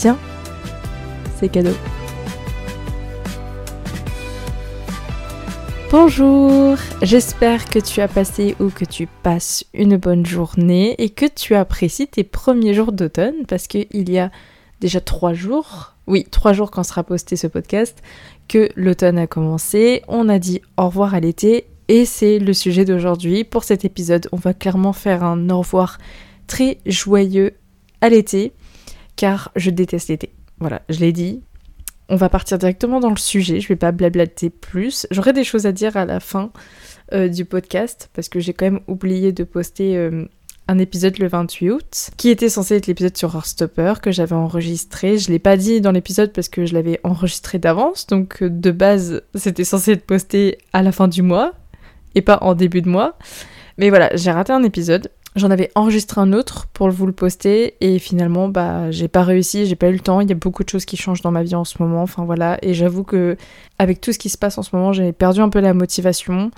Tiens, c'est cadeau. Bonjour, j'espère que tu as passé ou que tu passes une bonne journée et que tu apprécies tes premiers jours d'automne parce qu'il y a déjà trois jours, oui, trois jours quand sera posté ce podcast, que l'automne a commencé. On a dit au revoir à l'été et c'est le sujet d'aujourd'hui. Pour cet épisode, on va clairement faire un au revoir très joyeux à l'été car je déteste l'été. Voilà, je l'ai dit, on va partir directement dans le sujet, je vais pas blablater plus. J'aurai des choses à dire à la fin euh, du podcast parce que j'ai quand même oublié de poster euh, un épisode le 28 août qui était censé être l'épisode sur Heartstopper que j'avais enregistré. Je l'ai pas dit dans l'épisode parce que je l'avais enregistré d'avance, donc euh, de base c'était censé être posté à la fin du mois et pas en début de mois. Mais voilà, j'ai raté un épisode. J'en avais enregistré un autre pour vous le poster et finalement bah j'ai pas réussi, j'ai pas eu le temps, il y a beaucoup de choses qui changent dans ma vie en ce moment, enfin voilà, et j'avoue que avec tout ce qui se passe en ce moment, j'ai perdu un peu la motivation.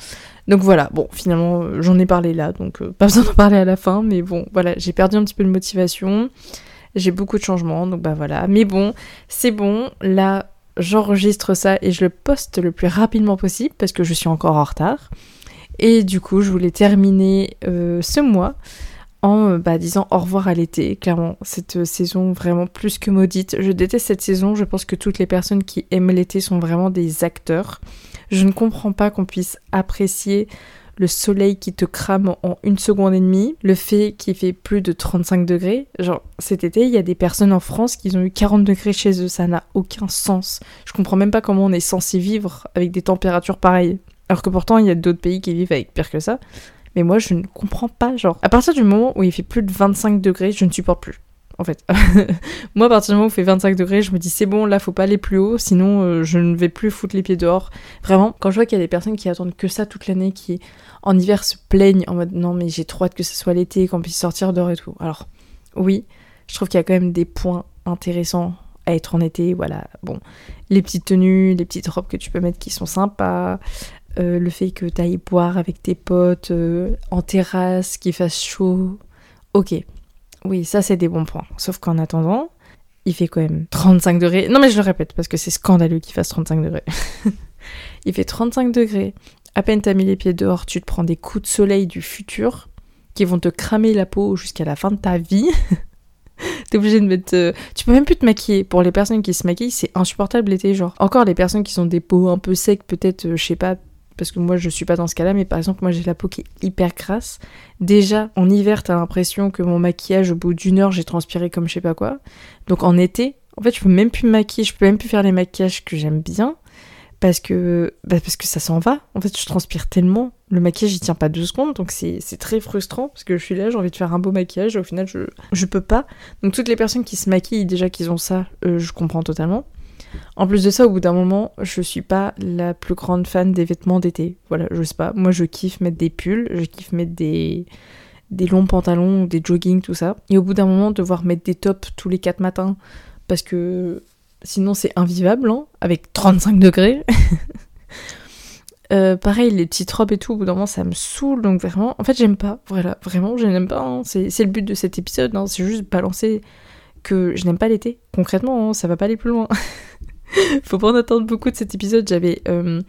Donc voilà, bon finalement j'en ai parlé là, donc euh, pas besoin d'en parler à la fin, mais bon voilà, j'ai perdu un petit peu de motivation. J'ai beaucoup de changements, donc bah voilà. Mais bon, c'est bon, là j'enregistre ça et je le poste le plus rapidement possible parce que je suis encore en retard. Et du coup, je voulais terminer euh, ce mois en euh, bah, disant au revoir à l'été. Clairement, cette euh, saison vraiment plus que maudite. Je déteste cette saison. Je pense que toutes les personnes qui aiment l'été sont vraiment des acteurs. Je ne comprends pas qu'on puisse apprécier le soleil qui te crame en une seconde et demie, le fait qu'il fait plus de 35 degrés. Genre, cet été, il y a des personnes en France qui ont eu 40 degrés chez eux, ça n'a aucun sens. Je comprends même pas comment on est censé vivre avec des températures pareilles. Alors que pourtant, il y a d'autres pays qui vivent avec pire que ça. Mais moi, je ne comprends pas, genre. À partir du moment où il fait plus de 25 degrés, je ne supporte plus. En fait, moi, à partir du moment où il fait 25 degrés, je me dis c'est bon, là, faut pas aller plus haut, sinon euh, je ne vais plus foutre les pieds dehors. Vraiment, quand je vois qu'il y a des personnes qui attendent que ça toute l'année, qui en hiver se plaignent en mode non, mais j'ai trop hâte que ce soit l'été, qu'on puisse sortir dehors et tout. Alors, oui, je trouve qu'il y a quand même des points intéressants à être en été, voilà, bon, les petites tenues, les petites robes que tu peux mettre qui sont sympas, euh, le fait que tu ailles boire avec tes potes euh, en terrasse, qu'il fasse chaud. Ok, oui, ça c'est des bons points. Sauf qu'en attendant, il fait quand même 35 degrés. Non mais je le répète parce que c'est scandaleux qu'il fasse 35 degrés. il fait 35 degrés. À peine t'as mis les pieds dehors, tu te prends des coups de soleil du futur qui vont te cramer la peau jusqu'à la fin de ta vie. T'es obligé de mettre. Euh, tu peux même plus te maquiller. Pour les personnes qui se maquillent, c'est insupportable l'été, genre. Encore les personnes qui sont des peaux un peu secs, peut-être, je sais pas, parce que moi je suis pas dans ce cas-là, mais par exemple moi j'ai la peau qui est hyper grasse. Déjà en hiver t'as l'impression que mon maquillage au bout d'une heure j'ai transpiré comme je sais pas quoi. Donc en été, en fait je peux même plus me maquiller, je peux même plus faire les maquillages que j'aime bien parce que bah, parce que ça s'en va. En fait je transpire tellement, le maquillage il tient pas deux secondes, donc c'est très frustrant parce que je suis là j'ai envie de faire un beau maquillage, et au final je je peux pas. Donc toutes les personnes qui se maquillent déjà qu'ils ont ça, euh, je comprends totalement. En plus de ça, au bout d'un moment, je suis pas la plus grande fan des vêtements d'été. Voilà, je sais pas. Moi, je kiffe mettre des pulls, je kiffe mettre des, des longs pantalons, des jogging, tout ça. Et au bout d'un moment, devoir mettre des tops tous les 4 matins, parce que sinon c'est invivable, hein, avec 35 degrés. Euh, pareil, les petites robes et tout, au bout d'un moment, ça me saoule, donc vraiment, en fait, j'aime pas, voilà, vraiment, je n'aime pas, hein. c'est le but de cet épisode, hein. c'est juste balancer que je n'aime pas l'été. Concrètement, hein, ça va pas aller plus loin. Faut pas en attendre beaucoup de cet épisode. J'avais euh,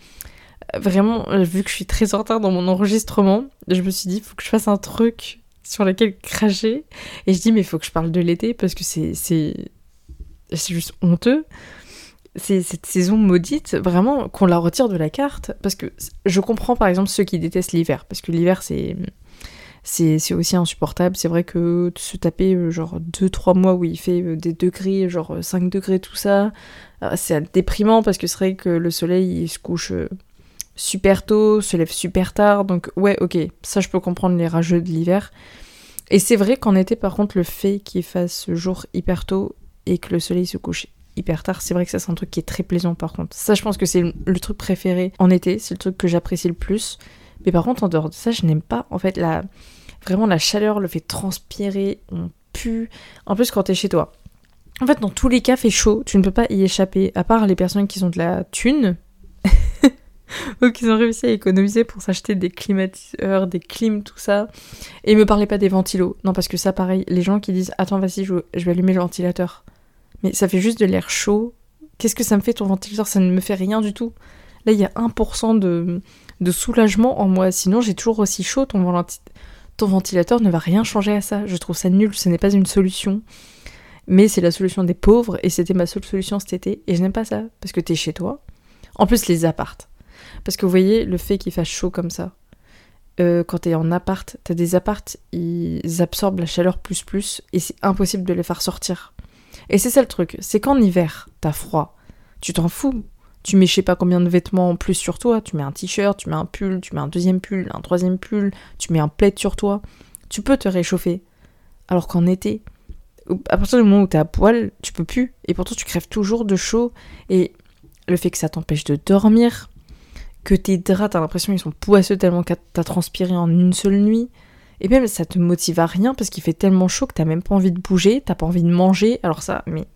vraiment, vu que je suis très en retard dans mon enregistrement, je me suis dit, faut que je fasse un truc sur lequel cracher. Et je dis, mais faut que je parle de l'été parce que c'est, c'est juste honteux. C'est cette saison maudite, vraiment, qu'on la retire de la carte. Parce que je comprends par exemple ceux qui détestent l'hiver. Parce que l'hiver, c'est c'est aussi insupportable. C'est vrai que se taper euh, genre 2-3 mois où il fait euh, des degrés, genre 5 degrés, tout ça, euh, c'est déprimant parce que c'est vrai que le soleil il se couche super tôt, se lève super tard. Donc ouais, ok, ça je peux comprendre les rageux de l'hiver. Et c'est vrai qu'en été, par contre, le fait qu'il fasse jour hyper tôt et que le soleil se couche hyper tard, c'est vrai que ça c'est un truc qui est très plaisant par contre. Ça je pense que c'est le truc préféré en été, c'est le truc que j'apprécie le plus. Mais par contre, en dehors de ça, je n'aime pas. En fait, la, vraiment, la chaleur le fait transpirer, on pue. En plus, quand t'es chez toi. En fait, dans tous les cas, fait chaud. Tu ne peux pas y échapper. À part les personnes qui ont de la thune. ou qui ont réussi à économiser pour s'acheter des climatiseurs, des clims, tout ça. Et me parlez pas des ventilos. Non, parce que ça, pareil, les gens qui disent Attends, vas-y, je, je vais allumer le ventilateur. Mais ça fait juste de l'air chaud. Qu'est-ce que ça me fait ton ventilateur? Ça ne me fait rien du tout. Là, il y a 1% de, de soulagement en moi. Sinon, j'ai toujours aussi chaud. Ton, ventilateur ne va rien changer à ça. Je trouve ça nul. Ce n'est pas une solution. Mais c'est la solution des pauvres. Et c'était ma seule solution cet été. Et je n'aime pas ça. Parce que t'es chez toi. En plus, les appartes. Parce que vous voyez, le fait qu'il fasse chaud comme ça, euh, quand t'es en appart, t'as des appartes, ils absorbent la chaleur plus plus et c'est impossible de les faire sortir. Et c'est ça le truc, c'est qu'en hiver, t'as froid, tu t'en fous. Tu mets je sais pas combien de vêtements en plus sur toi, tu mets un t-shirt, tu mets un pull, tu mets un deuxième pull, un troisième pull, tu mets un plaid sur toi. Tu peux te réchauffer. Alors qu'en été, à partir du moment où t'es à poil, tu peux plus. Et pourtant tu crèves toujours de chaud. Et le fait que ça t'empêche de dormir, que tes draps, t'as l'impression qu'ils sont poisseux tellement que t'as transpiré en une seule nuit. Et même ça te motive à rien parce qu'il fait tellement chaud que t'as même pas envie de bouger, t'as pas envie de manger. Alors ça, mais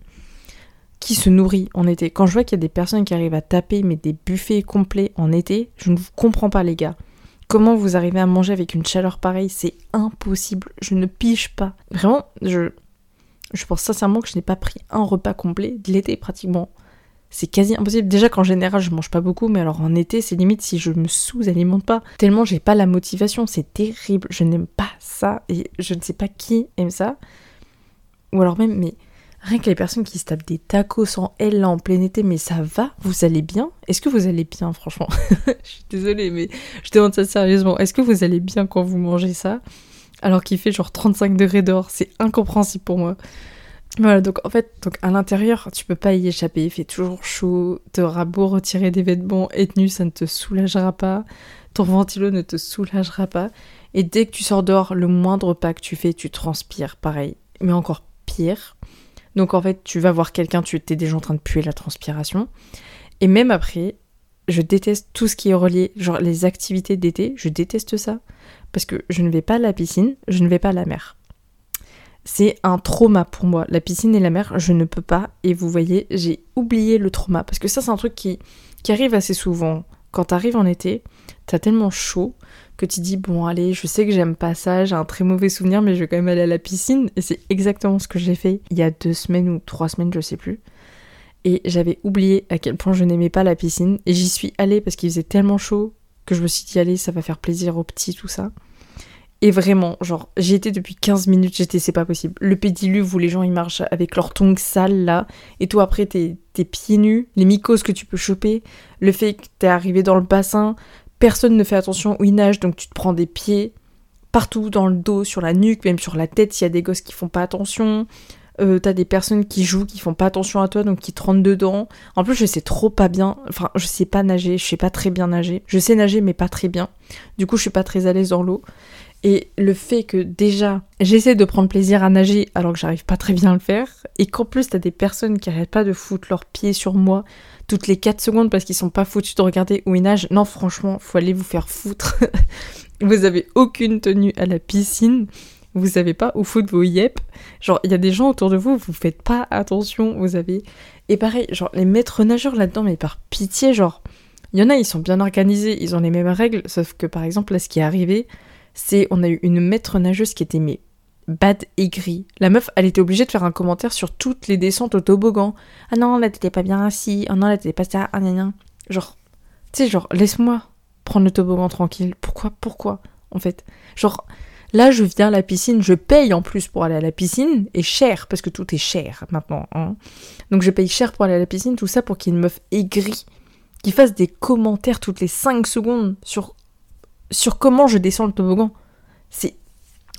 qui se nourrit en été Quand je vois qu'il y a des personnes qui arrivent à taper mais des buffets complets en été, je ne vous comprends pas les gars. Comment vous arrivez à manger avec une chaleur pareille? C'est impossible. Je ne pige pas. Vraiment, je, je pense sincèrement que je n'ai pas pris un repas complet de l'été pratiquement c'est quasi impossible. Déjà qu'en général je mange pas beaucoup, mais alors en été c'est limite si je me sous-alimente pas. Tellement j'ai pas la motivation, c'est terrible. Je n'aime pas ça et je ne sais pas qui aime ça. Ou alors même, mais rien que les personnes qui se tapent des tacos en L en plein été, mais ça va? Vous allez bien? Est-ce que vous allez bien franchement? Je suis désolée, mais je demande ça sérieusement. Est-ce que vous allez bien quand vous mangez ça? Alors qu'il fait genre 35 degrés dehors C'est incompréhensible pour moi. Voilà, donc en fait, donc à l'intérieur, tu peux pas y échapper, il fait toujours chaud, t'auras beau retirer des vêtements et tenues, ça ne te soulagera pas, ton ventilo ne te soulagera pas, et dès que tu sors dehors, le moindre pas que tu fais, tu transpires, pareil, mais encore pire. Donc en fait, tu vas voir quelqu'un, tu es déjà en train de puer la transpiration, et même après, je déteste tout ce qui est relié, genre les activités d'été, je déteste ça, parce que je ne vais pas à la piscine, je ne vais pas à la mer c'est un trauma pour moi. La piscine et la mer, je ne peux pas. Et vous voyez, j'ai oublié le trauma. Parce que ça, c'est un truc qui, qui arrive assez souvent. Quand t'arrives en été, t'as tellement chaud que tu dis bon allez, je sais que j'aime pas ça, j'ai un très mauvais souvenir, mais je vais quand même aller à la piscine. Et c'est exactement ce que j'ai fait il y a deux semaines ou trois semaines, je sais plus. Et j'avais oublié à quel point je n'aimais pas la piscine. Et j'y suis allée parce qu'il faisait tellement chaud que je me suis dit allez, ça va faire plaisir aux petits, tout ça. Et vraiment, genre, j'y étais depuis 15 minutes, j'étais, c'est pas possible. Le pédiluve où les gens ils marchent avec leurs tongs sales là, et toi après t'es, pieds nus, les mycoses que tu peux choper, le fait que t'es arrivé dans le bassin, personne ne fait attention où il nage, donc tu te prends des pieds partout dans le dos, sur la nuque, même sur la tête, s'il y a des gosses qui font pas attention. Euh, t'as des personnes qui jouent, qui font pas attention à toi, donc qui te rentrent dedans. En plus, je sais trop pas bien, enfin, je sais pas nager, je sais pas très bien nager. Je sais nager, mais pas très bien. Du coup, je suis pas très à l'aise dans l'eau. Et le fait que déjà, j'essaie de prendre plaisir à nager alors que j'arrive pas très bien à le faire, et qu'en plus t'as des personnes qui arrêtent pas de foutre leurs pieds sur moi toutes les 4 secondes parce qu'ils sont pas foutus de regarder où ils nagent, non franchement, faut aller vous faire foutre. vous avez aucune tenue à la piscine, vous savez pas où foutre vos yep. Genre, il y a des gens autour de vous, vous faites pas attention, vous avez... Et pareil, genre, les maîtres nageurs là-dedans, mais par pitié, genre... Il y en a, ils sont bien organisés, ils ont les mêmes règles, sauf que par exemple, là, ce qui est arrivé, c'est on a eu une maître nageuse qui était mais bad aigrie. La meuf, elle était obligée de faire un commentaire sur toutes les descentes au toboggan. Ah non, là t'étais pas bien assis. Ah non, là t'étais pas ça. Ah Genre, tu sais, genre, laisse-moi prendre le toboggan tranquille. Pourquoi Pourquoi En fait, genre, là je viens à la piscine, je paye en plus pour aller à la piscine et cher parce que tout est cher maintenant. Hein. Donc je paye cher pour aller à la piscine, tout ça pour qu'il y ait une meuf aigrie qui fasse des commentaires toutes les 5 secondes sur sur comment je descends le toboggan. C'est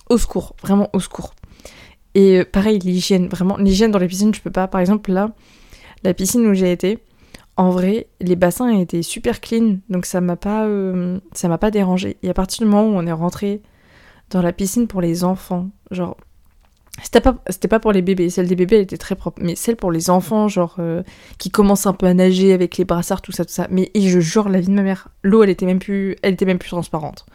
au secours, vraiment au secours. Et euh, pareil, l'hygiène, vraiment, l'hygiène dans les piscines, je peux pas. Par exemple, là, la piscine où j'ai été, en vrai, les bassins étaient super clean, donc ça m'a pas, euh, m'a pas dérangé. Et à partir du moment où on est rentré dans la piscine pour les enfants, genre c'était pas, pas pour les bébés, celle des bébés elle était très propre, mais celle pour les enfants, genre euh, qui commencent un peu à nager avec les brassards, tout ça, tout ça. Mais et je jure, la vie de ma mère, l'eau elle était même plus, elle était même plus transparente.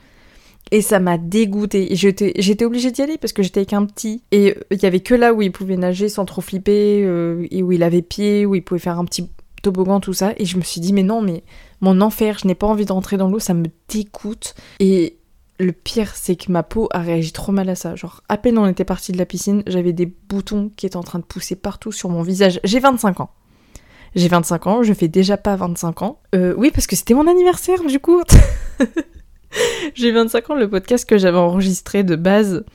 Et ça m'a dégoûté. J'étais, j'étais obligée d'y aller parce que j'étais avec un petit. Et il y avait que là où il pouvait nager sans trop flipper, euh, et où il avait pied, où il pouvait faire un petit toboggan, tout ça. Et je me suis dit, mais non, mais mon enfer, je n'ai pas envie de rentrer dans l'eau, ça me dégoûte. Et le pire, c'est que ma peau a réagi trop mal à ça. Genre, à peine on était parti de la piscine, j'avais des boutons qui étaient en train de pousser partout sur mon visage. J'ai 25 ans. J'ai 25 ans, je fais déjà pas 25 ans. Euh, oui, parce que c'était mon anniversaire, du coup. J'ai 25 ans, le podcast que j'avais enregistré de base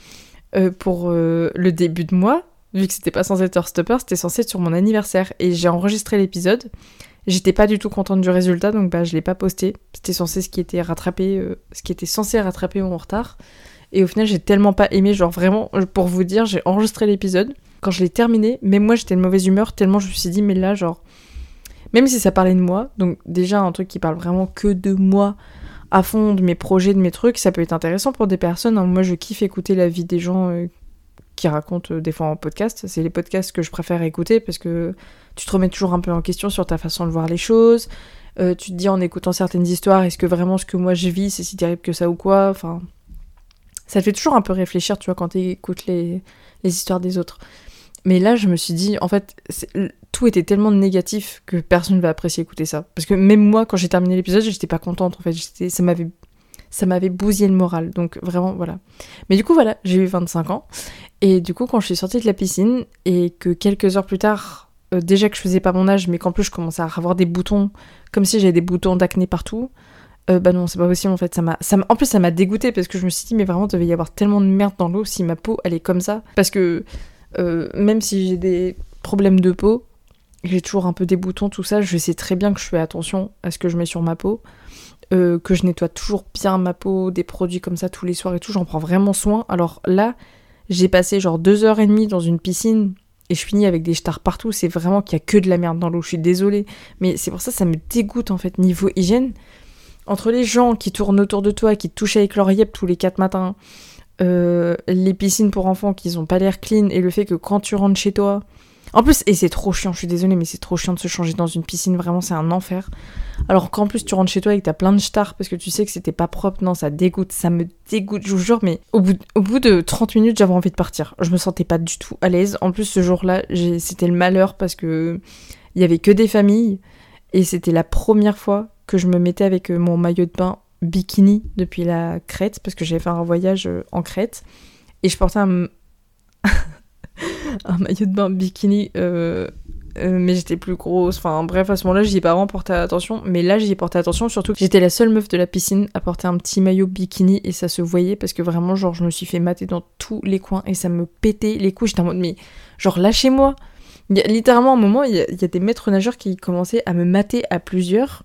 euh, pour euh, le début de mois, vu que c'était pas censé être stopper, c'était censé être sur mon anniversaire. Et j'ai enregistré l'épisode. J'étais pas du tout contente du résultat, donc bah je l'ai pas posté. C'était censé ce qui était rattrapé, euh, ce qui était censé rattraper mon retard. Et au final, j'ai tellement pas aimé, genre vraiment, pour vous dire, j'ai enregistré l'épisode. Quand je l'ai terminé, même moi j'étais de mauvaise humeur, tellement je me suis dit, mais là, genre, même si ça parlait de moi, donc déjà un truc qui parle vraiment que de moi, à fond de mes projets, de mes trucs, ça peut être intéressant pour des personnes. Hein. Moi, je kiffe écouter la vie des gens euh, qui racontent euh, des fois en podcast. C'est les podcasts que je préfère écouter parce que tu te remets toujours un peu en question sur ta façon de voir les choses. Euh, tu te dis en écoutant certaines histoires, est-ce que vraiment ce que moi je vis, c'est si terrible que ça ou quoi? Enfin, ça te fait toujours un peu réfléchir, tu vois, quand tu écoutes les, les histoires des autres. Mais là, je me suis dit, en fait, tout était tellement négatif que personne ne va apprécier écouter ça. Parce que même moi, quand j'ai terminé l'épisode, j'étais pas contente, en fait. Ça m'avait ça m'avait bousillé le moral. Donc vraiment, voilà. Mais du coup, voilà, j'ai eu 25 ans. Et du coup, quand je suis sortie de la piscine et que quelques heures plus tard, euh, déjà que je faisais pas mon âge, mais qu'en plus je commençais à avoir des boutons, comme si j'avais des boutons d'acné partout, euh, bah non, c'est pas possible en fait. Ça m'a, en plus, ça m'a dégoûté parce que je me suis dit, mais vraiment, il devait y avoir tellement de merde dans l'eau si ma peau est comme ça. Parce que euh, même si j'ai des problèmes de peau, j'ai toujours un peu des boutons, tout ça, je sais très bien que je fais attention à ce que je mets sur ma peau. que je nettoie toujours bien ma peau, des produits comme ça tous les soirs et tout, j'en prends vraiment soin. Alors là, j'ai passé genre deux heures et demie dans une piscine et je finis avec des stars partout. C'est vraiment qu'il y a que de la merde dans l'eau. Je suis désolée. Mais c'est pour ça que ça me dégoûte en fait. Niveau hygiène, entre les gens qui tournent autour de toi, qui te touchent avec leur yep tous les quatre matins, euh, les piscines pour enfants qui n'ont pas l'air clean et le fait que quand tu rentres chez toi, en plus, et c'est trop chiant, je suis désolée, mais c'est trop chiant de se changer dans une piscine, vraiment, c'est un enfer. Alors qu'en plus, tu rentres chez toi et que t'as plein de stars parce que tu sais que c'était pas propre, non, ça dégoûte, ça me dégoûte, je vous jure, mais au bout, au de 30 minutes, j'avais envie de partir. Je me sentais pas du tout à l'aise. En plus, ce jour-là, c'était le malheur parce que il y avait que des familles et c'était la première fois que je me mettais avec euh, mon maillot de bain bikini depuis la Crète parce que j'avais fait un voyage euh, en Crète et je portais un. un maillot de bain bikini, euh, euh, mais j'étais plus grosse. Enfin bref, à ce moment-là, j'y ai pas vraiment porté attention. Mais là, j'y ai porté attention, surtout que j'étais la seule meuf de la piscine à porter un petit maillot bikini et ça se voyait parce que vraiment, genre, je me suis fait mater dans tous les coins et ça me pétait les couilles. J'étais en mode, mais genre, lâchez-moi. Littéralement un moment, il y, a, il y a des maîtres nageurs qui commençaient à me mater à plusieurs.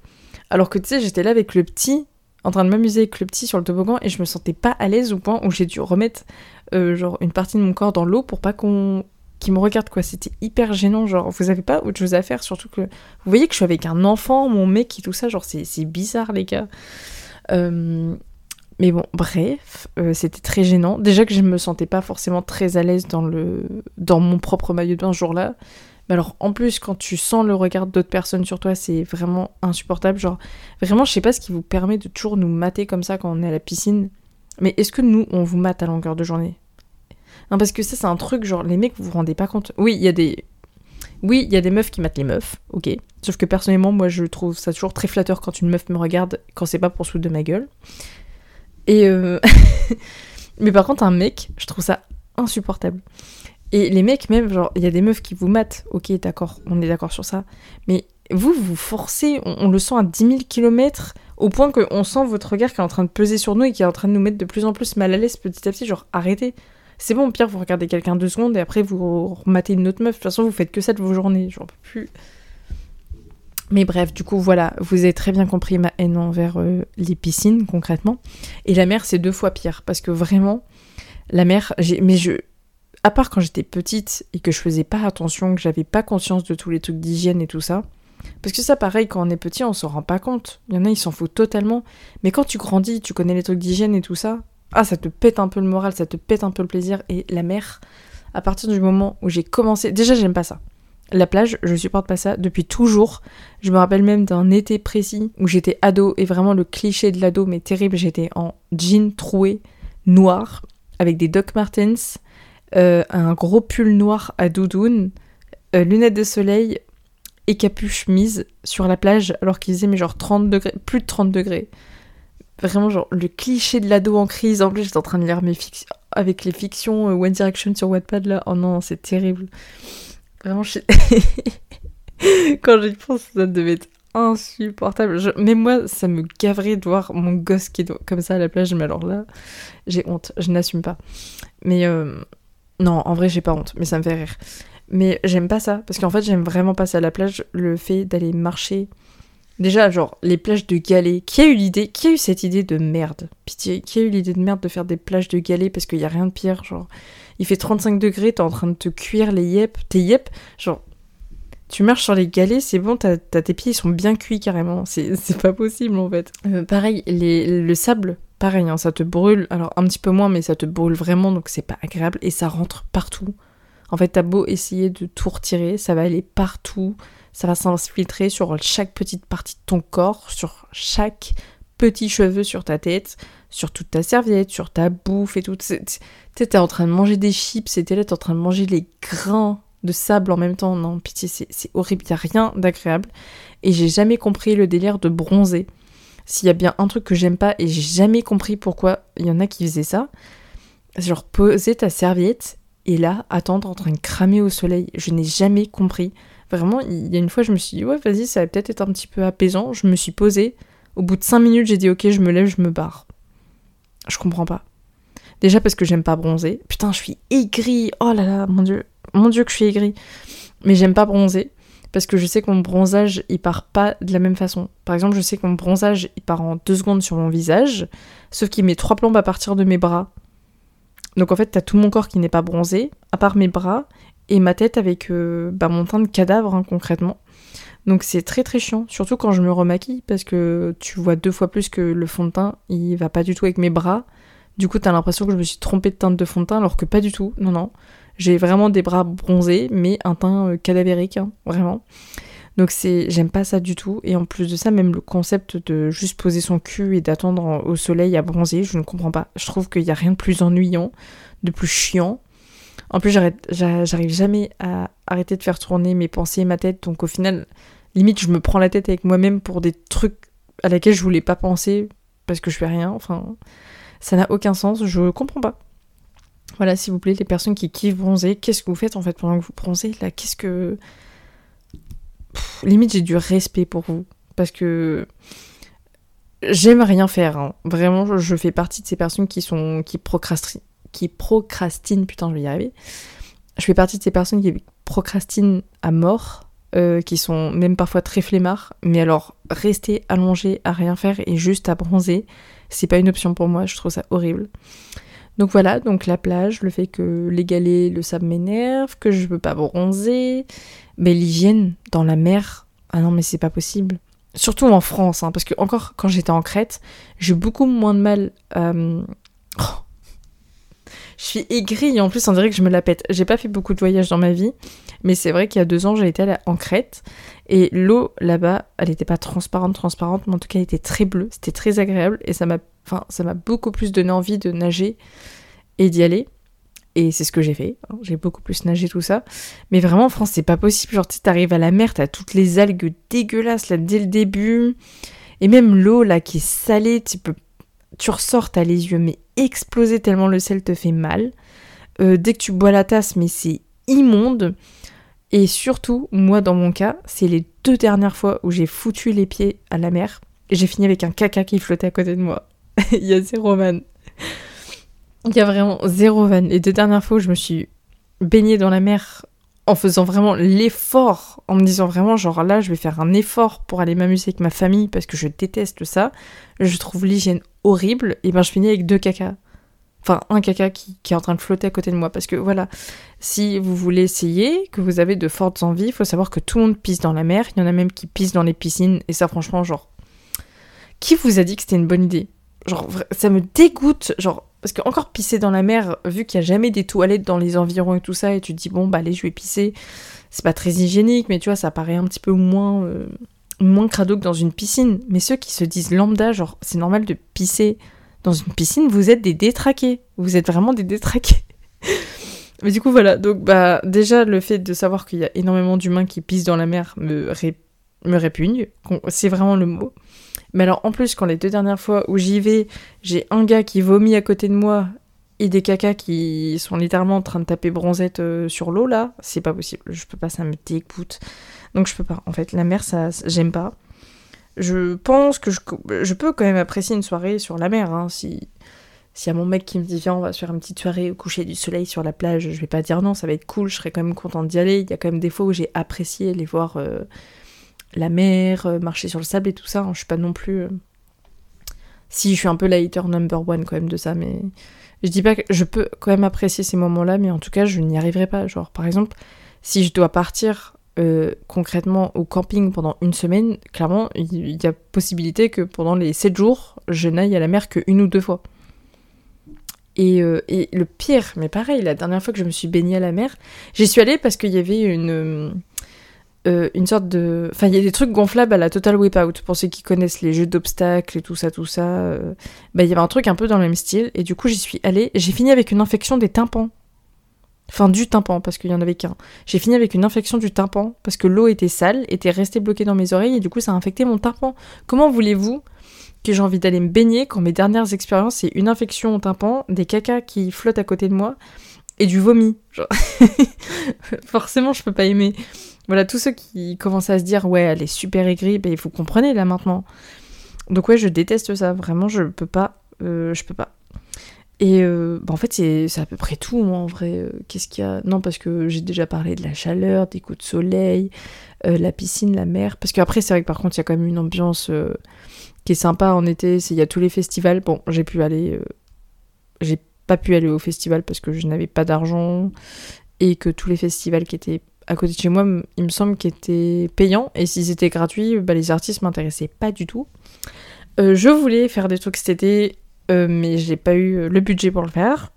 Alors que tu sais, j'étais là avec le petit en train de m'amuser avec le petit sur le toboggan et je me sentais pas à l'aise au point où j'ai dû remettre euh, genre une partie de mon corps dans l'eau pour pas qu'on qui me regarde quoi. C'était hyper gênant genre vous avez pas autre chose à faire surtout que vous voyez que je suis avec un enfant mon mec et tout ça genre c'est bizarre les gars. Euh, mais bon bref euh, c'était très gênant. Déjà que je me sentais pas forcément très à l'aise dans le dans mon propre maillot de bain ce jour là mais alors en plus quand tu sens le regard d'autres personnes sur toi c'est vraiment insupportable. Genre vraiment je sais pas ce qui vous permet de toujours nous mater comme ça quand on est à la piscine. Mais est-ce que nous on vous mate à longueur de journée? Parce que ça, c'est un truc, genre, les mecs, vous vous rendez pas compte. Oui, il y a des. Oui, il y a des meufs qui matent les meufs, ok. Sauf que personnellement, moi, je trouve ça toujours très flatteur quand une meuf me regarde, quand c'est pas pour se de ma gueule. Et. Euh... Mais par contre, un mec, je trouve ça insupportable. Et les mecs, même, genre, il y a des meufs qui vous matent, ok, d'accord, on est d'accord sur ça. Mais vous, vous forcez, on, on le sent à 10 000 km, au point qu'on sent votre regard qui est en train de peser sur nous et qui est en train de nous mettre de plus en plus mal à l'aise petit à petit. Genre, arrêtez. C'est bon, pire, vous regardez quelqu'un deux secondes et après vous rematez une autre meuf. De toute façon, vous faites que ça de vos journées. J'en peux plus. Mais bref, du coup, voilà, vous avez très bien compris ma haine envers euh, les piscines, concrètement. Et la mer, c'est deux fois pire. Parce que vraiment, la mer. Mais je. À part quand j'étais petite et que je faisais pas attention, que j'avais pas conscience de tous les trucs d'hygiène et tout ça. Parce que ça, pareil, quand on est petit, on s'en rend pas compte. Il y en a, ils s'en foutent totalement. Mais quand tu grandis, tu connais les trucs d'hygiène et tout ça, ah, ça te pète un peu le moral, ça te pète un peu le plaisir. Et la mer, à partir du moment où j'ai commencé. Déjà, j'aime pas ça. La plage, je supporte pas ça depuis toujours. Je me rappelle même d'un été précis où j'étais ado et vraiment le cliché de l'ado, mais terrible. J'étais en jean troué, noir, avec des Doc Martens, euh, un gros pull noir à doudoune, euh, lunettes de soleil et capuche mise sur la plage alors qu'il faisait genre 30 degrés, plus de 30 degrés vraiment genre le cliché de l'ado en crise. En plus, j'étais en train de lire mes fictions avec les fictions euh, One Direction sur Wattpad là. Oh non, c'est terrible. Vraiment, je... quand j'y pense, ça devait être insupportable. Mais moi, ça me gaverait de voir mon gosse qui est comme ça à la plage. Mais alors là, j'ai honte. Je n'assume pas. Mais euh, non, en vrai, j'ai pas honte. Mais ça me fait rire. Mais j'aime pas ça. Parce qu'en fait, j'aime vraiment pas ça à la plage. Le fait d'aller marcher Déjà, genre, les plages de galets. Qui a eu l'idée Qui a eu cette idée de merde? Pitié, qui a eu l'idée de merde de faire des plages de galets parce qu'il y a rien de pire Genre, il fait 35 degrés, t'es en train de te cuire les yep, tes yep. Genre, tu marches sur les galets, c'est bon, t'as, tes pieds, ils sont bien cuits carrément. C'est, pas possible en fait. Euh, pareil, les, le sable, pareil, hein, ça te brûle. Alors, un petit peu moins, mais ça te brûle vraiment, donc c'est pas agréable. Et ça rentre partout. En fait, t'as beau essayer de tout retirer, ça va aller partout ça va s'infiltrer sur chaque petite partie de ton corps, sur chaque petit cheveu sur ta tête, sur toute ta serviette, sur ta bouffe et tout. Tu t'es en train de manger des chips et t'es là, t'es en train de manger les grains de sable en même temps. Non, pitié, c'est horrible, y a rien d'agréable. Et j'ai jamais compris le délire de bronzer. S'il y a bien un truc que j'aime pas et j'ai jamais compris pourquoi il y en a qui faisaient ça, genre poser ta serviette et là attendre en train de cramer au soleil. Je n'ai jamais compris. Vraiment, il y a une fois, je me suis dit, ouais, vas-y, ça va peut-être être un petit peu apaisant. Je me suis posée. Au bout de 5 minutes, j'ai dit, ok, je me lève, je me barre. Je comprends pas. Déjà parce que j'aime pas bronzer. Putain, je suis aigrie. Oh là là, mon dieu. Mon dieu que je suis aigrie. Mais j'aime pas bronzer. Parce que je sais que mon bronzage, il part pas de la même façon. Par exemple, je sais que mon bronzage, il part en 2 secondes sur mon visage. Sauf qu'il met 3 plombes à partir de mes bras. Donc en fait, t'as tout mon corps qui n'est pas bronzé, à part mes bras et ma tête avec euh, bah, mon teint de cadavre hein, concrètement. Donc c'est très très chiant, surtout quand je me remaquille parce que tu vois deux fois plus que le fond de teint, il va pas du tout avec mes bras. Du coup, t'as l'impression que je me suis trompée de teinte de fond de teint alors que pas du tout. Non non, j'ai vraiment des bras bronzés mais un teint euh, cadavérique, hein, vraiment. Donc c'est j'aime pas ça du tout et en plus de ça même le concept de juste poser son cul et d'attendre au soleil à bronzer, je ne comprends pas. Je trouve qu'il y a rien de plus ennuyant, de plus chiant en plus, j'arrive jamais à arrêter de faire tourner mes pensées et ma tête. Donc au final, limite, je me prends la tête avec moi-même pour des trucs à laquelle je voulais pas penser parce que je fais rien. Enfin, ça n'a aucun sens. Je comprends pas. Voilà, s'il vous plaît, les personnes qui kiffent bronzer, qu'est-ce que vous faites en fait pendant que vous bronzez? Là Qu'est-ce que. limite, j'ai du respect pour vous. Parce que. J'aime rien faire. Hein. Vraiment, je fais partie de ces personnes qui sont. qui procrastinent qui procrastinent, putain, je vais y arriver. Je fais partie de ces personnes qui procrastinent à mort, euh, qui sont même parfois très flemmards, mais alors rester allongé à rien faire et juste à bronzer, c'est pas une option pour moi, je trouve ça horrible. Donc voilà, donc la plage, le fait que les galets, le sable m'énerve, que je veux pas bronzer, mais l'hygiène dans la mer, ah non mais c'est pas possible. Surtout en France, hein, parce que encore quand j'étais en Crète, j'ai beaucoup moins de mal. Euh... Oh, je suis aigrie et en plus on dirait que je me la pète. J'ai pas fait beaucoup de voyages dans ma vie, mais c'est vrai qu'il y a deux ans j'ai été en Crète et l'eau là-bas, elle était pas transparente, transparente, mais en tout cas elle était très bleue, c'était très agréable et ça m'a, enfin ça m'a beaucoup plus donné envie de nager et d'y aller. Et c'est ce que j'ai fait. Hein. J'ai beaucoup plus nagé tout ça. Mais vraiment, en France, c'est pas possible. Genre, tu t'arrives à la mer, t'as toutes les algues dégueulasses là dès le début. Et même l'eau là qui est salée, tu peux tu ressors, t'as les yeux mais explosés tellement le sel te fait mal. Euh, dès que tu bois la tasse, mais c'est immonde. Et surtout, moi dans mon cas, c'est les deux dernières fois où j'ai foutu les pieds à la mer j'ai fini avec un caca qui flottait à côté de moi. Il y a zéro van. Il y a vraiment zéro van. Les deux dernières fois où je me suis baignée dans la mer en faisant vraiment l'effort, en me disant vraiment genre là je vais faire un effort pour aller m'amuser avec ma famille parce que je déteste ça, je trouve l'hygiène horrible, et ben je finis avec deux caca. Enfin, un caca qui, est en train de flotter à côté de moi. Parce que voilà, si vous voulez essayer, que vous avez de fortes envies, il faut savoir que tout le monde pisse dans la mer. Il y en a même qui pissent dans les piscines. Et ça, franchement, genre. Qui vous a dit que c'était une bonne idée? Genre, ça me dégoûte. Genre, parce que encore pisser dans la mer, vu qu'il n'y a jamais des toilettes dans les environs et tout ça, et tu dis, bon, bah allez, je vais pisser. C'est pas très hygiénique, mais tu vois, ça paraît un petit peu moins. Euh, moins crado que dans une piscine. Mais ceux qui se disent lambda, genre c'est normal de pisser dans une piscine, vous êtes des détraqués. Vous êtes vraiment des détraqués. Mais du coup voilà, donc bah déjà le fait de savoir qu'il y a énormément d'humains qui pissent dans la mer me, me répugne, c'est vraiment le mot. Mais alors en plus, quand les deux dernières fois où j'y vais, j'ai un gars qui vomit à côté de moi et des cacas qui sont littéralement en train de taper bronzette euh, sur l'eau là, c'est pas possible. Je peux pas, ça me dégoûte. Donc je peux pas. En fait, la mer, ça, j'aime pas. Je pense que je, je, peux quand même apprécier une soirée sur la mer. Hein, si s'il y a mon mec qui me dit viens on va se faire une petite soirée au coucher du soleil sur la plage, je vais pas dire non, ça va être cool, je serais quand même contente d'y aller. Il y a quand même des fois où j'ai apprécié aller voir euh, la mer, euh, marcher sur le sable et tout ça. Hein. Je suis pas non plus. Si je suis un peu la hater number one quand même de ça, mais je dis pas que je peux quand même apprécier ces moments-là, mais en tout cas, je n'y arriverai pas. Genre, par exemple, si je dois partir euh, concrètement au camping pendant une semaine, clairement, il y a possibilité que pendant les 7 jours, je n'aille à la mer qu'une ou deux fois. Et, euh, et, le pire, mais pareil, la dernière fois que je me suis baignée à la mer, j'y suis allée parce qu'il y avait une, euh, une sorte de. Enfin, il y a des trucs gonflables à la Total Wipeout. Pour ceux qui connaissent les jeux d'obstacles et tout ça, tout ça. Bah, il y avait un truc un peu dans le même style. Et du coup, j'y suis allée. J'ai fini avec une infection des tympans. Enfin, du tympan, parce qu'il y en avait qu'un. J'ai fini avec une infection du tympan, parce que l'eau était sale, était restée bloquée dans mes oreilles, et du coup, ça a infecté mon tympan. Comment voulez-vous que j'ai envie d'aller me baigner quand mes dernières expériences, c'est une infection au tympan, des cacas qui flottent à côté de moi, et du vomi? Forcément, je peux pas aimer. Voilà, tous ceux qui commencent à se dire, ouais, elle est super aigrie, ben, il faut comprendre là maintenant. Donc ouais, je déteste ça, vraiment, je peux pas. Euh, je peux pas. Et euh, bah, en fait, c'est à peu près tout, moi, en vrai. Euh, qu'est-ce qu'il y a Non, parce que j'ai déjà parlé de la chaleur, des coups de soleil, la piscine, la mer. Parce qu'après, c'est vrai que par contre, il y a quand même une ambiance qui est sympa en été. Il y a tous les festivals. Bon, j'ai pu aller... j'ai pas pu aller au festival parce que je n'avais pas d'argent et que tous les festivals qui étaient à côté de chez moi, il me semble qu'ils étaient payants. Et s'ils étaient gratuits, bah, les artistes m'intéressaient pas du tout. Euh, je voulais faire des trucs cet été, euh, mais j'ai pas eu le budget pour le faire.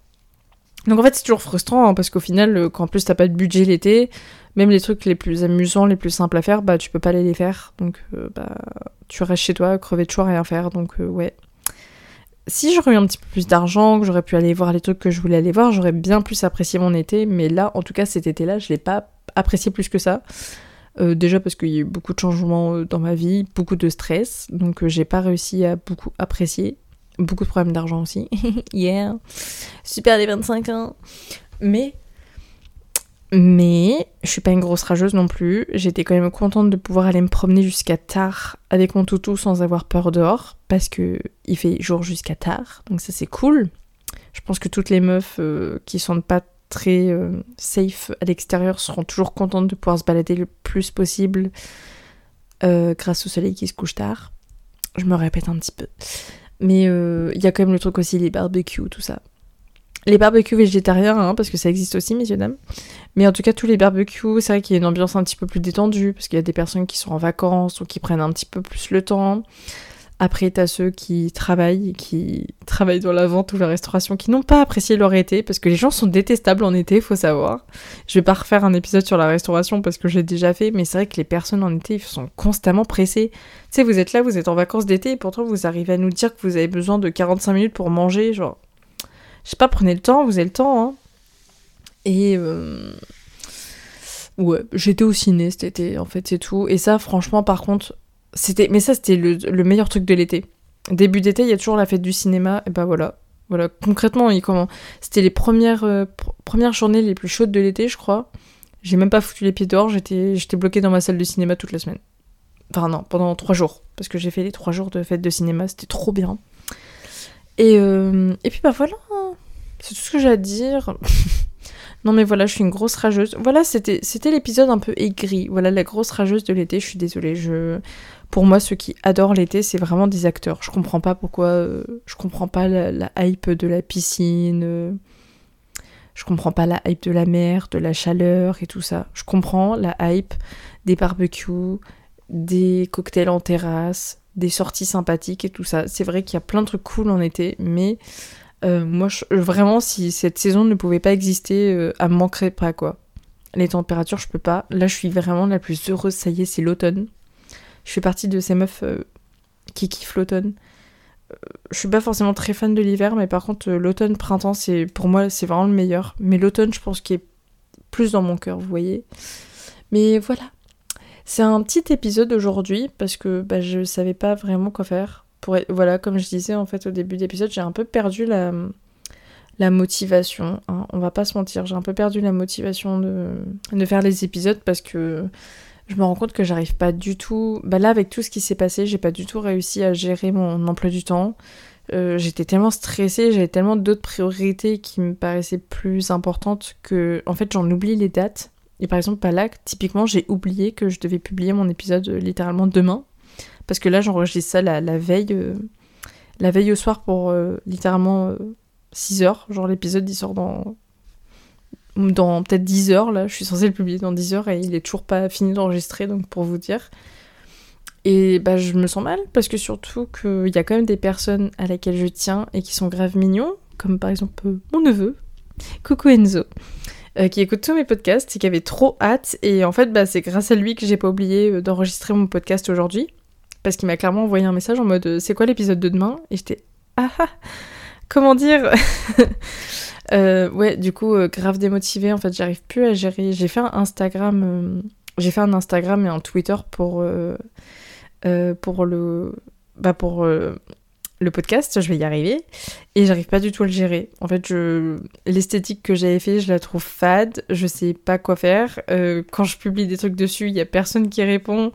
Donc en fait, c'est toujours frustrant, hein, parce qu'au final, euh, quand en plus t'as pas de budget l'été, même les trucs les plus amusants, les plus simples à faire, bah tu peux pas aller les faire. Donc bah tu restes chez toi, crever de choix, rien faire. Donc ouais. Si j'aurais eu un petit peu plus d'argent, que j'aurais pu aller voir les trucs que je voulais aller voir, j'aurais bien plus apprécié mon été. Mais là, en tout cas, cet été-là, je l'ai pas apprécié plus que ça. Euh, déjà parce qu'il y a eu beaucoup de changements euh, dans ma vie, beaucoup de stress, donc euh, j'ai pas réussi à beaucoup apprécier. Beaucoup de problèmes d'argent aussi. yeah. Super les 25 ans. Mais. Mais je suis pas une grosse rageuse non plus. J'étais quand même contente de pouvoir aller me promener jusqu'à tard avec mon toutou sans avoir peur dehors. Parce que il fait jour jusqu'à tard. Donc ça c'est cool. Je pense que toutes les meufs qui sont pas très euh, safe à l'extérieur seront toujours contentes de pouvoir se balader le plus possible euh, grâce au soleil qui se couche tard. Je me répète un petit peu. Mais euh, il y a quand même le truc aussi, les barbecues, tout ça. Les barbecues végétariens, hein, parce que ça existe aussi, messieurs dames. Mais en tout cas, tous les barbecues, c'est vrai qu'il y a une ambiance un petit peu plus détendue, parce qu'il y a des personnes qui sont en vacances ou qui prennent un petit peu plus le temps. Après, t'as ceux qui travaillent, qui travaillent dans la vente ou la restauration, qui n'ont pas apprécié leur été, parce que les gens sont détestables en été, faut savoir. Je vais pas refaire un épisode sur la restauration parce que je l'ai déjà fait, mais c'est vrai que les personnes en été, ils sont constamment pressées. Tu sais, vous êtes là, vous êtes en vacances d'été, et pourtant vous arrivez à nous dire que vous avez besoin de 45 minutes pour manger, genre... Je sais pas, prenez le temps, vous avez le temps, hein. Et... Euh... Ouais, j'étais au ciné cet été, en fait, c'est tout. Et ça, franchement, par contre, c'était, mais ça, c'était le, meilleur truc de l'été. Début d'été, il y a toujours la fête du cinéma, et bah voilà. Voilà, concrètement, il, comment... c'était les premières, euh, premières journées les plus chaudes de l'été, je crois. J'ai même pas foutu les pieds dehors, j'étais, j'étais bloquée dans ma salle de cinéma toute la semaine. Enfin non, pendant trois jours, parce que j'ai fait les trois jours de fête de cinéma, c'était trop bien. Et, euh, et puis bah voilà, c'est tout ce que j'ai à dire. non mais voilà, je suis une grosse rageuse. Voilà, c'était, c'était l'épisode un peu aigri. Voilà, la grosse rageuse de l'été, je suis désolée. Je... Pour moi, ceux qui adorent l'été, c'est vraiment des acteurs. Je comprends pas pourquoi. Euh, je comprends pas la, hype de la piscine. Euh, je comprends pas la hype de la mer, de la chaleur et tout ça. Je comprends la hype des barbecues, des cocktails en terrasse, des sorties sympathiques et tout ça. C'est vrai qu'il y a plein de trucs cool en été, mais euh, moi, vraiment, si cette saison ne pouvait pas exister, elle me manquerait pas, quoi. Les températures, je peux pas. Là, je suis vraiment la plus heureuse, ça y est, c'est l'automne. Je fais partie de ces meufs euh, qui kiffent l'automne. Euh, je suis pas forcément très fan de l'hiver, mais par contre, euh, l'automne, printemps, c'est pour moi, c'est vraiment le meilleur. Mais l'automne, je pense qu'il est plus dans mon cœur, vous voyez. Mais voilà. C'est un petit épisode aujourd'hui parce que bah, je savais pas vraiment quoi faire. Voilà, comme je disais en fait au début d'épisode, j'ai un peu perdu la, la motivation. Hein. On va pas se mentir, j'ai un peu perdu la motivation de, de faire les épisodes parce que je me rends compte que j'arrive pas du tout. Bah là, avec tout ce qui s'est passé, j'ai pas du tout réussi à gérer mon emploi du temps. Euh, j'étais tellement stressée, j'avais tellement d'autres priorités qui me paraissaient plus importantes que, en fait, j'en oublie les dates. Et par exemple, pas là, typiquement, j'ai oublié que je devais publier mon épisode euh, littéralement demain. Parce que là, j'enregistre ça la, veille, euh, la veille au soir pour littéralement 6 heures. Genre, l'épisode, il sort dans dans peut-être 10 heures, là, je suis censée le publier dans 10 heures et il est toujours pas fini d'enregistrer, donc pour vous dire. Et bah, je me sens mal parce que surtout qu'il y a quand même des personnes à laquelle je tiens et qui sont grave mignons, comme par exemple euh, mon neveu, coucou Enzo, euh, qui écoute tous mes podcasts et qui avait trop hâte. Et en fait, bah, c'est grâce à lui que j'ai pas oublié euh, d'enregistrer mon podcast aujourd'hui parce qu'il m'a clairement envoyé un message en mode c'est quoi l'épisode de demain? Et j'étais ah ah comment dire Euh, ouais, du coup, euh, grave démotivée. En fait, j'arrive plus à gérer. J'ai fait un Instagram, euh, j'ai fait un Instagram et un Twitter pour pour le bah pour le podcast, je vais y arriver. Et j'arrive pas du tout à le gérer. En fait, je... l'esthétique que j'avais fait, je la trouve fade. Je sais pas quoi faire. quand je publie des trucs dessus, il y a personne qui répond.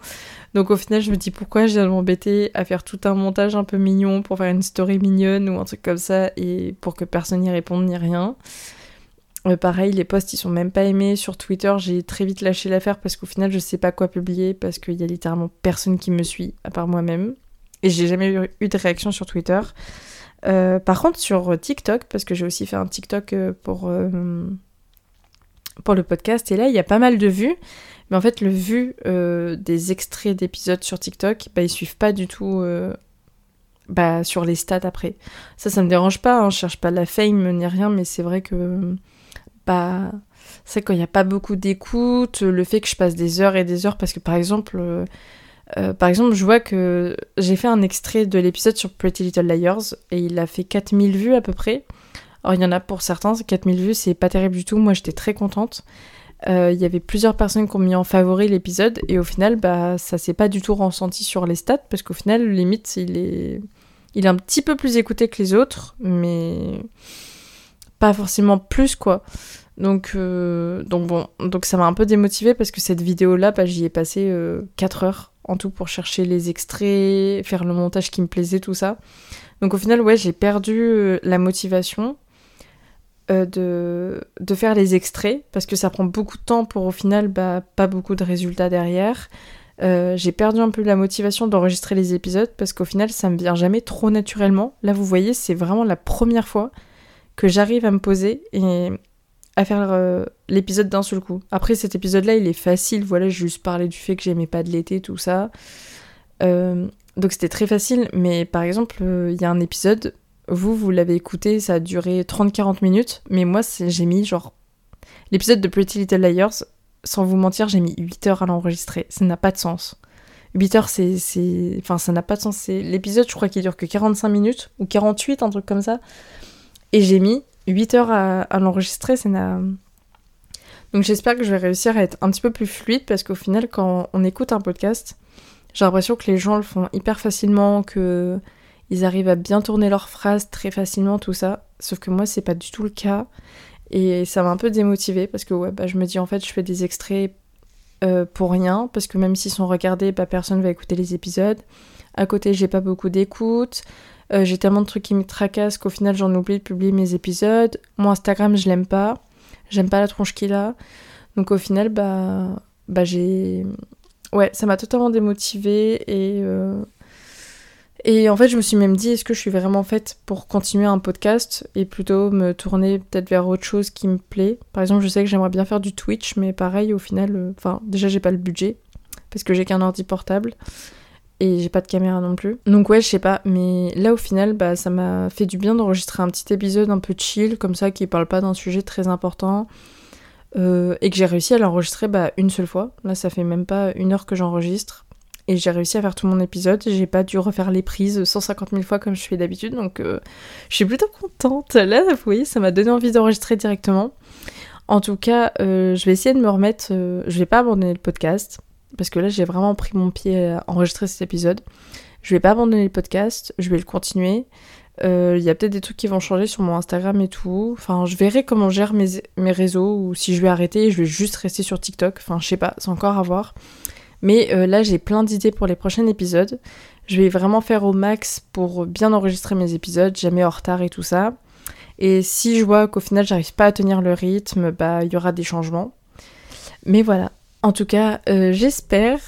Donc au final, je me dis pourquoi je viens de m'embêter à faire tout un montage un peu mignon pour faire une story mignonne ou un truc comme ça et pour que personne n'y réponde ni rien. Euh, pareil, les posts ils sont même pas aimés. Sur Twitter, j'ai très vite lâché l'affaire parce qu'au final, je sais pas quoi publier parce qu'il y a littéralement personne qui me suit à part moi-même. Et j'ai jamais eu, de réaction sur Twitter. Euh, par contre, sur TikTok, parce que j'ai aussi fait un TikTok euh, pour, pour le podcast, et là, il y a pas mal de vues. Mais en fait, le vu euh, des extraits d'épisodes sur TikTok, bah, ils suivent pas du tout euh, bah, sur les stats après. Ça, ça me dérange pas, hein, je cherche pas la fame ni rien, mais c'est vrai que. Bah. C'est quand il n'y a pas beaucoup d'écoute, le fait que je passe des heures et des heures, parce que par exemple. Euh, par exemple, je vois que j'ai fait un extrait de l'épisode sur Pretty Little Liars et il a fait 4000 vues à peu près. Alors, il y en a pour certains, 4000 vues, c'est pas terrible du tout. Moi, j'étais très contente. Euh, il y avait plusieurs personnes qui ont mis en favori l'épisode et au final, bah, ça s'est pas du tout ressenti sur les stats parce qu'au final, limite, il est... il est un petit peu plus écouté que les autres, mais pas forcément plus quoi. Donc, euh, donc bon, donc ça m'a un peu démotivé parce que cette vidéo-là, bah, j'y ai passé 4 euh, heures en tout pour chercher les extraits, faire le montage qui me plaisait, tout ça. Donc au final, ouais, j'ai perdu la motivation. Euh, de, de, faire les extraits parce que ça prend beaucoup de temps pour au final bah, pas beaucoup de résultats derrière. Euh, j'ai perdu un peu la motivation d'enregistrer les épisodes parce qu'au final ça me vient jamais trop naturellement. Là vous voyez c'est vraiment la première fois que j'arrive à me poser et à faire euh, l'épisode d'un seul coup. Après cet épisode là il est facile, voilà j'ai juste parlé du fait que j'aimais pas de l'été, tout ça. donc c'était très facile, mais par exemple il y a un épisode vous, vous l'avez écouté, ça a duré 30-40 minutes, mais moi, j'ai mis genre. L'épisode de Pretty Little Liars, sans vous mentir, j'ai mis 8 heures à l'enregistrer. Ça n'a pas de sens. 8 heures, c'est. Enfin, ça n'a pas de sens. L'épisode, je crois qu'il dure que 45 minutes, ou 48, un truc comme ça. Et j'ai mis 8 heures à, l'enregistrer. Donc j'espère que je vais réussir à être un petit peu plus fluide, parce qu'au final, quand on écoute un podcast, j'ai l'impression que les gens le font hyper facilement, que ils arrivent à bien tourner leurs phrases très facilement, tout ça. Sauf que moi, c'est pas du tout le cas. Et ça m'a un peu démotivée parce que ouais, bah, je me dis en fait, je fais des extraits euh, pour rien parce que même s'ils sont regardés, bah, personne va écouter les épisodes. À côté, j'ai pas beaucoup d'écoute. Euh, j'ai tellement de trucs qui me tracassent qu'au final, j'en oublie de publier mes épisodes. Mon Instagram, je l'aime pas. J'aime pas la tronche qu'il a. Donc au final, bah, bah j'ai. Ouais, ça m'a totalement démotivée et. Euh, et en fait, je me suis même dit, est-ce que je suis vraiment faite pour continuer un podcast et plutôt me tourner peut-être vers autre chose qui me plaît? Par exemple, je sais que j'aimerais bien faire du Twitch, mais pareil, au final, euh, enfin, déjà, j'ai pas le budget parce que j'ai qu'un ordi portable et j'ai pas de caméra non plus. Donc ouais, je sais pas, mais là au final, bah ça m'a fait du bien d'enregistrer un petit épisode un peu chill comme ça qui parle pas d'un sujet très important. Euh, et que j'ai réussi à l'enregistrer bah, une seule fois. Là, ça fait même pas une heure que j'enregistre et j'ai réussi à faire tout mon épisode. J'ai pas dû refaire les prises 150 000 fois comme je fais d'habitude, donc euh, je suis plutôt contente. Là, vous voyez, ça m'a donné envie d'enregistrer directement. En tout cas, euh, je vais essayer de me remettre. Je vais pas abandonner le podcast. Parce que là j'ai vraiment pris mon pied à enregistrer cet épisode. Je vais pas abandonner le podcast, je vais le continuer. Euh, il y a peut-être des trucs qui vont changer sur mon Instagram et tout. Enfin, je verrai comment je gère mes, mes réseaux ou si je vais arrêter, je vais juste rester sur TikTok. Enfin, je sais pas, c'est encore à voir. Mais euh, là, j'ai plein d'idées pour les prochains épisodes. Je vais vraiment faire au max pour bien enregistrer mes épisodes, jamais en retard et tout ça. Et si je vois qu'au final, j'arrive pas à tenir le rythme, bah, il y aura des changements. Mais voilà. En tout cas, euh, j'espère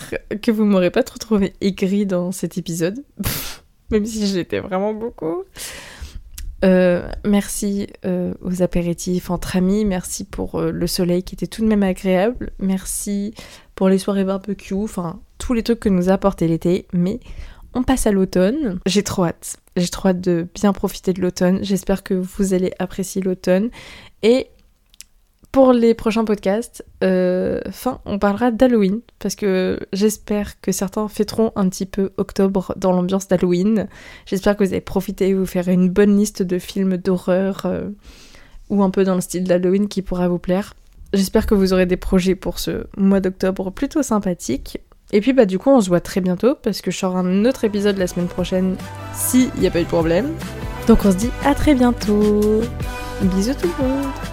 que vous m'aurez pas trop trouvé aigri dans cet épisode. Même si j'étais vraiment beaucoup. Euh, merci aux apéritifs entre amis, merci pour le soleil qui était tout de même agréable, merci pour les soirées barbecue, enfin tous les trucs que nous a apporté l'été, mais on passe à l'automne. J'ai trop hâte. J'ai trop hâte de bien profiter de l'automne. J'espère que vous allez apprécier l'automne. Et pour les prochains podcasts, euh, fin, on parlera d'Halloween parce que j'espère que certains fêteront un petit peu octobre dans l'ambiance d'Halloween. J'espère que vous allez profiter et vous faire une bonne liste de films d'horreur euh, ou un peu dans le style d'Halloween qui pourra vous plaire. J'espère que vous aurez des projets pour ce mois d'octobre plutôt sympathiques. Et puis bah du coup on se voit très bientôt parce que je sors un autre épisode la semaine prochaine s'il n'y a pas eu de problème. Donc on se dit à très bientôt. Bisous tout le monde